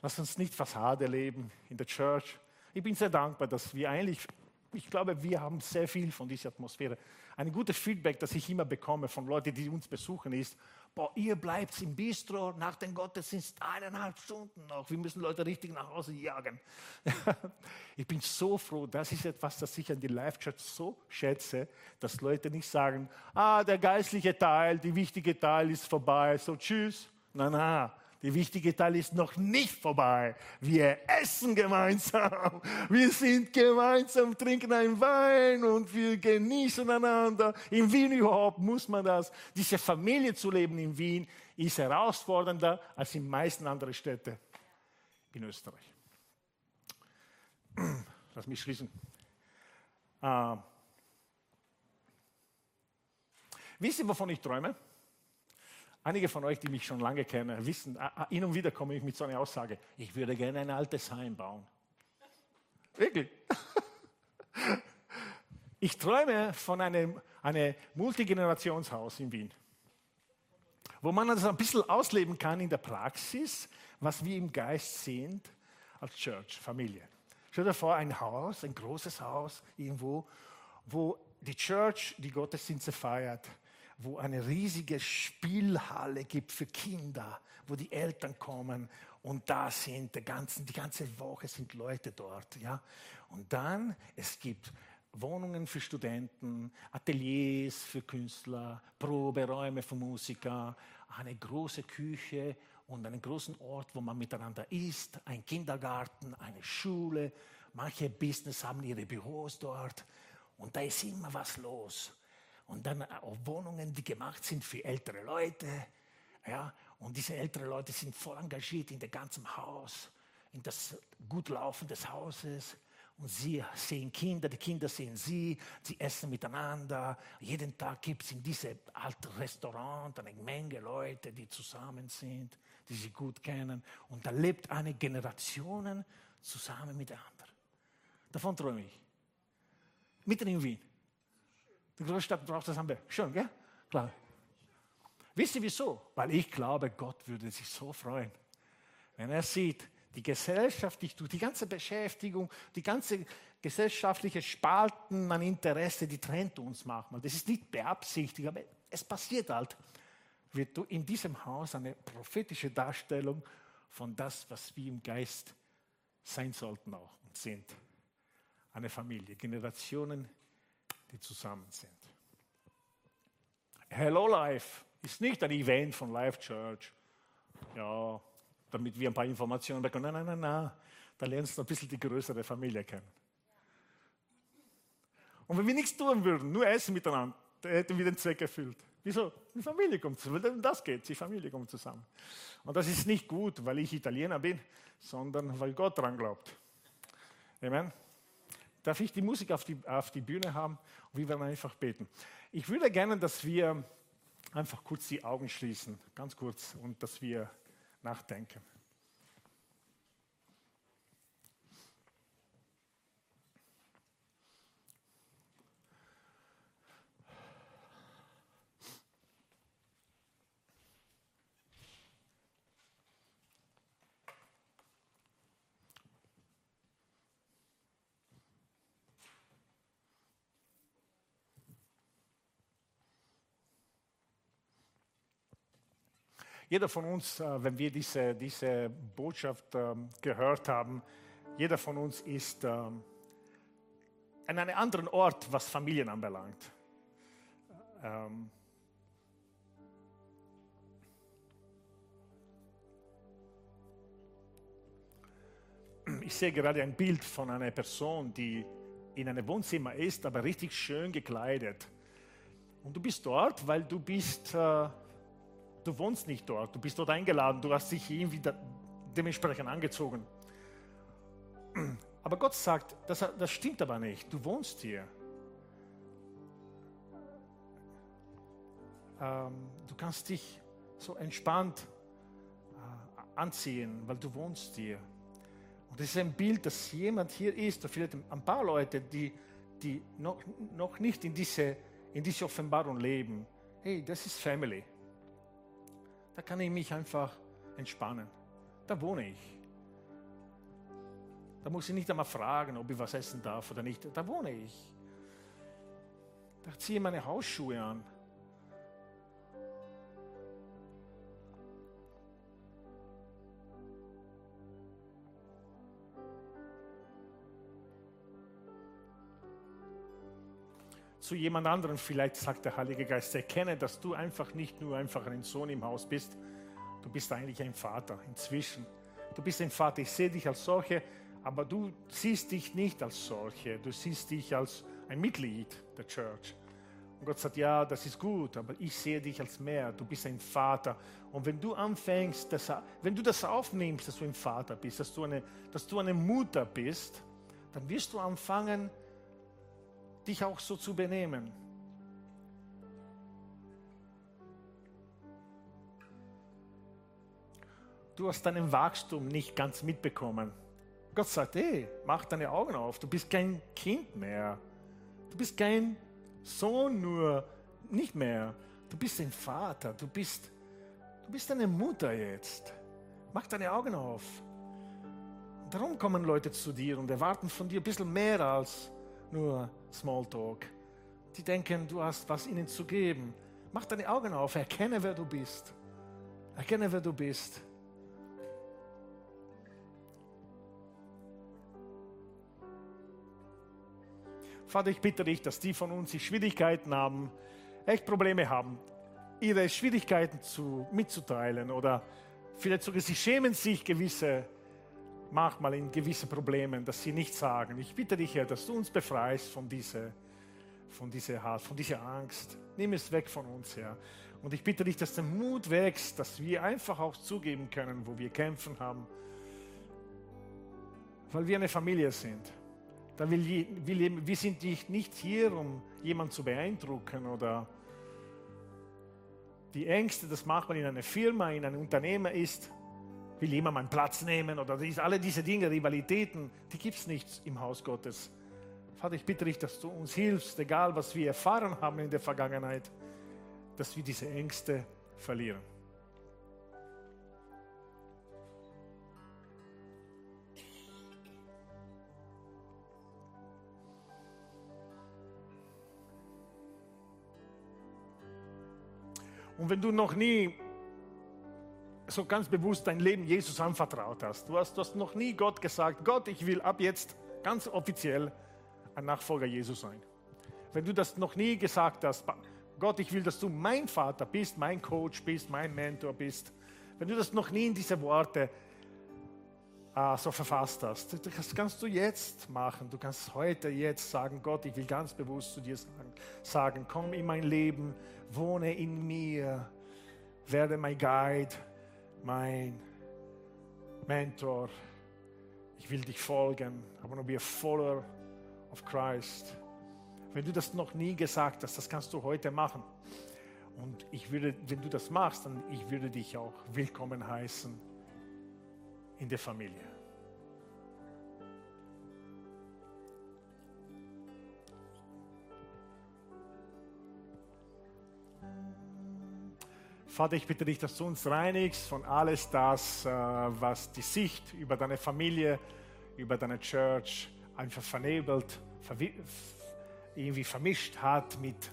Lass uns nicht Fassade leben in der Church. Ich bin sehr dankbar, dass wir eigentlich, ich glaube, wir haben sehr viel von dieser Atmosphäre. Ein gutes Feedback, das ich immer bekomme von Leuten, die uns besuchen, ist, boah, ihr bleibt im Bistro nach dem Gottesdienst eineinhalb Stunden noch. Wir müssen Leute richtig nach Hause jagen. ich bin so froh, das ist etwas, das ich an die Life Church so schätze, dass Leute nicht sagen, ah, der geistliche Teil, die wichtige Teil ist vorbei, so tschüss. Na, na, der wichtige Teil ist noch nicht vorbei. Wir essen gemeinsam. Wir sind gemeinsam, trinken einen Wein und wir genießen einander. In Wien überhaupt muss man das. Diese Familie zu leben in Wien ist herausfordernder als in meisten anderen Städten in Österreich. Lass mich schließen. Äh, wisst ihr, wovon ich träume? Einige von euch, die mich schon lange kennen, wissen, hin und wieder komme ich mit so einer Aussage, ich würde gerne ein altes Heim bauen. Wirklich. Ich träume von einem, einem Multigenerationshaus in Wien, wo man das ein bisschen ausleben kann in der Praxis, was wir im Geist sind als Church, Familie. Stell dir vor, ein Haus, ein großes Haus irgendwo, wo die Church die Gottesdienste feiert, wo eine riesige Spielhalle gibt für Kinder, wo die Eltern kommen und da sind die, ganzen, die ganze Woche sind Leute dort, ja. Und dann es gibt Wohnungen für Studenten, Ateliers für Künstler, Proberäume für Musiker, eine große Küche und einen großen Ort, wo man miteinander isst, ein Kindergarten, eine Schule. Manche Business haben ihre Büros dort und da ist immer was los und dann auch Wohnungen, die gemacht sind für ältere Leute. Ja, und diese älteren Leute sind voll engagiert in dem ganzen Haus, in das gut Laufen des Hauses. Und sie sehen Kinder, die Kinder sehen sie, sie essen miteinander. Jeden Tag gibt es in diesem alten Restaurant eine Menge Leute, die zusammen sind, die sie gut kennen. Und da lebt eine Generation zusammen mit der anderen. Davon träume ich. Mitten in Wien. Die Großstadt braucht das haben wir. Schön, gell? Klar. Wisst ihr wieso? Weil ich glaube, Gott würde sich so freuen, wenn er sieht, die Gesellschaft, die, die ganze Beschäftigung, die ganze gesellschaftliche Spalten an Interesse, die trennt uns manchmal. Das ist nicht beabsichtigt, aber es passiert halt. Wird in diesem Haus eine prophetische Darstellung von das, was wir im Geist sein sollten auch und sind. Eine Familie, Generationen, die zusammen sind. Hello Life ist nicht ein Event von Life Church. Ja, damit wir ein paar Informationen bekommen. Nein, nein, nein, nein. Da lernst du ein bisschen die größere Familie kennen. Und wenn wir nichts tun würden, nur essen miteinander, hätten wir den Zweck erfüllt. Wieso? Die Familie kommt zusammen. Das geht, die Familie kommt zusammen. Und das ist nicht gut, weil ich Italiener bin, sondern weil Gott daran glaubt. Amen. Darf ich die Musik auf die, auf die Bühne haben wir werden einfach beten. Ich würde gerne, dass wir einfach kurz die Augen schließen, ganz kurz, und dass wir nachdenken. Jeder von uns, äh, wenn wir diese, diese Botschaft ähm, gehört haben, jeder von uns ist ähm, an einem anderen Ort, was Familien anbelangt. Ähm, ich sehe gerade ein Bild von einer Person, die in einem Wohnzimmer ist, aber richtig schön gekleidet. Und du bist dort, weil du bist äh, Du wohnst nicht dort, du bist dort eingeladen, du hast dich irgendwie dementsprechend angezogen. Aber Gott sagt, das, das stimmt aber nicht, du wohnst hier. Ähm, du kannst dich so entspannt äh, anziehen, weil du wohnst hier. Und das ist ein Bild, dass jemand hier ist, oder vielleicht ein paar Leute, die, die noch, noch nicht in diese, in diese Offenbarung leben. Hey, das ist Family. Da kann ich mich einfach entspannen. Da wohne ich. Da muss ich nicht einmal fragen, ob ich was essen darf oder nicht. Da wohne ich. Da ziehe ich meine Hausschuhe an. Zu jemand anderem vielleicht sagt der Heilige Geist, erkenne, dass du einfach nicht nur einfach ein Sohn im Haus bist, du bist eigentlich ein Vater inzwischen. Du bist ein Vater, ich sehe dich als solche, aber du siehst dich nicht als solche, du siehst dich als ein Mitglied der Church. Und Gott sagt, ja, das ist gut, aber ich sehe dich als mehr, du bist ein Vater. Und wenn du anfängst, das, wenn du das aufnimmst, dass du ein Vater bist, dass du eine, dass du eine Mutter bist, dann wirst du anfangen, dich auch so zu benehmen. Du hast deinen Wachstum nicht ganz mitbekommen. Gott sagt, hey, mach deine Augen auf, du bist kein Kind mehr. Du bist kein Sohn nur, nicht mehr. Du bist ein Vater, du bist, du bist eine Mutter jetzt. Mach deine Augen auf. Darum kommen Leute zu dir und erwarten von dir ein bisschen mehr als nur Smalltalk. Die denken, du hast was ihnen zu geben. Mach deine Augen auf, erkenne, wer du bist. Erkenne, wer du bist. Vater, ich bitte dich, dass die von uns, die Schwierigkeiten haben, echt Probleme haben, ihre Schwierigkeiten zu, mitzuteilen oder vielleicht sogar sie schämen sich gewisse manchmal in gewissen Problemen, dass sie nichts sagen. Ich bitte dich, Herr, dass du uns befreist von dieser, von dieser von dieser Angst. Nimm es weg von uns, Herr. Und ich bitte dich, dass der Mut wächst, dass wir einfach auch zugeben können, wo wir kämpfen haben, weil wir eine Familie sind. Da will, will, wir sind nicht hier, um jemanden zu beeindrucken oder die Ängste, das macht man in einer Firma, in einem Unternehmen ist, will jemand meinen Platz nehmen oder dies, alle diese Dinge, Rivalitäten, die gibt es nicht im Haus Gottes. Vater, ich bitte dich, dass du uns hilfst, egal was wir erfahren haben in der Vergangenheit, dass wir diese Ängste verlieren. Und wenn du noch nie so ganz bewusst dein Leben Jesus anvertraut hast, du hast, du hast noch nie Gott gesagt, Gott, ich will ab jetzt ganz offiziell ein Nachfolger Jesus sein. Wenn du das noch nie gesagt hast, Gott, ich will, dass du mein Vater bist, mein Coach bist, mein Mentor bist, wenn du das noch nie in diese Worte äh, so verfasst hast, das kannst du jetzt machen. Du kannst heute, jetzt sagen, Gott, ich will ganz bewusst zu dir sagen, sagen komm in mein Leben, wohne in mir, werde mein Guide, mein Mentor. Ich will dich folgen. I want to be a follower of Christ. Wenn du das noch nie gesagt hast, das kannst du heute machen. Und ich würde, wenn du das machst, dann ich würde dich auch willkommen heißen in der Familie. Vater, ich bitte dich, dass du uns reinigst von alles das, äh, was die Sicht über deine Familie, über deine Church einfach vernebelt, irgendwie vermischt hat mit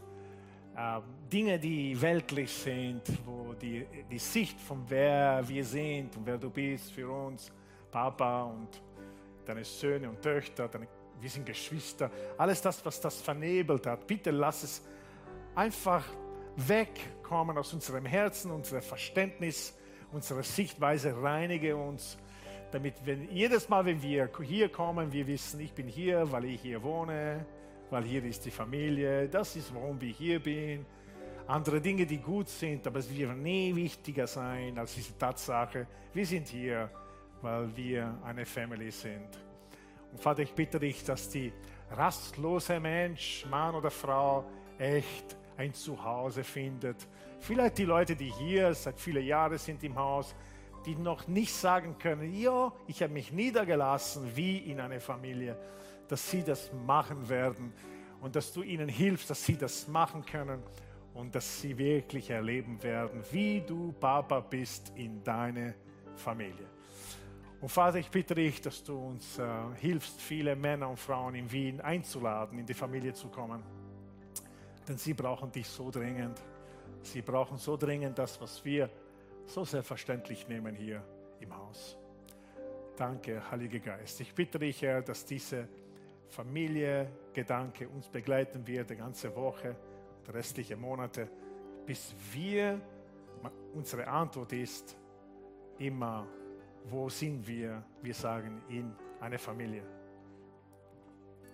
äh, Dingen, die weltlich sind, wo die, die Sicht von wer wir sind und wer du bist für uns, Papa und deine Söhne und Töchter, deine, wir sind Geschwister, alles das, was das vernebelt hat, bitte lass es einfach wegkommen aus unserem Herzen, unserem Verständnis, unserer Sichtweise, reinige uns, damit wenn jedes Mal, wenn wir hier kommen, wir wissen, ich bin hier, weil ich hier wohne, weil hier ist die Familie, das ist, warum wir hier bin. Andere Dinge, die gut sind, aber es wird nie wichtiger sein als diese Tatsache, wir sind hier, weil wir eine Family sind. Und Vater, ich bitte dich, dass die rastlose Mensch, Mann oder Frau, echt ein Zuhause findet. Vielleicht die Leute, die hier seit vielen Jahren sind im Haus, die noch nicht sagen können, ja, ich habe mich niedergelassen wie in einer Familie, dass sie das machen werden und dass du ihnen hilfst, dass sie das machen können und dass sie wirklich erleben werden, wie du Papa bist in deiner Familie. Und Vater, ich bitte dich, dass du uns äh, hilfst, viele Männer und Frauen in Wien einzuladen, in die Familie zu kommen. Denn sie brauchen dich so dringend. Sie brauchen so dringend das, was wir so selbstverständlich nehmen hier im Haus. Danke, Heiliger Geist. Ich bitte dich, Herr, dass diese Familie-Gedanke uns begleiten wird, die ganze Woche, die restlichen Monate, bis wir, unsere Antwort ist immer, wo sind wir? Wir sagen in eine Familie.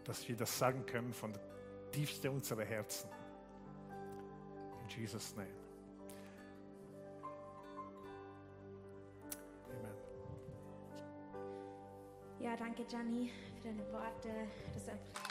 Dass wir das sagen können von der tiefste unserer Herzen. In Jesus' name. Amen. Ja, danke, Gianni, für deine Worte. Das ist einfach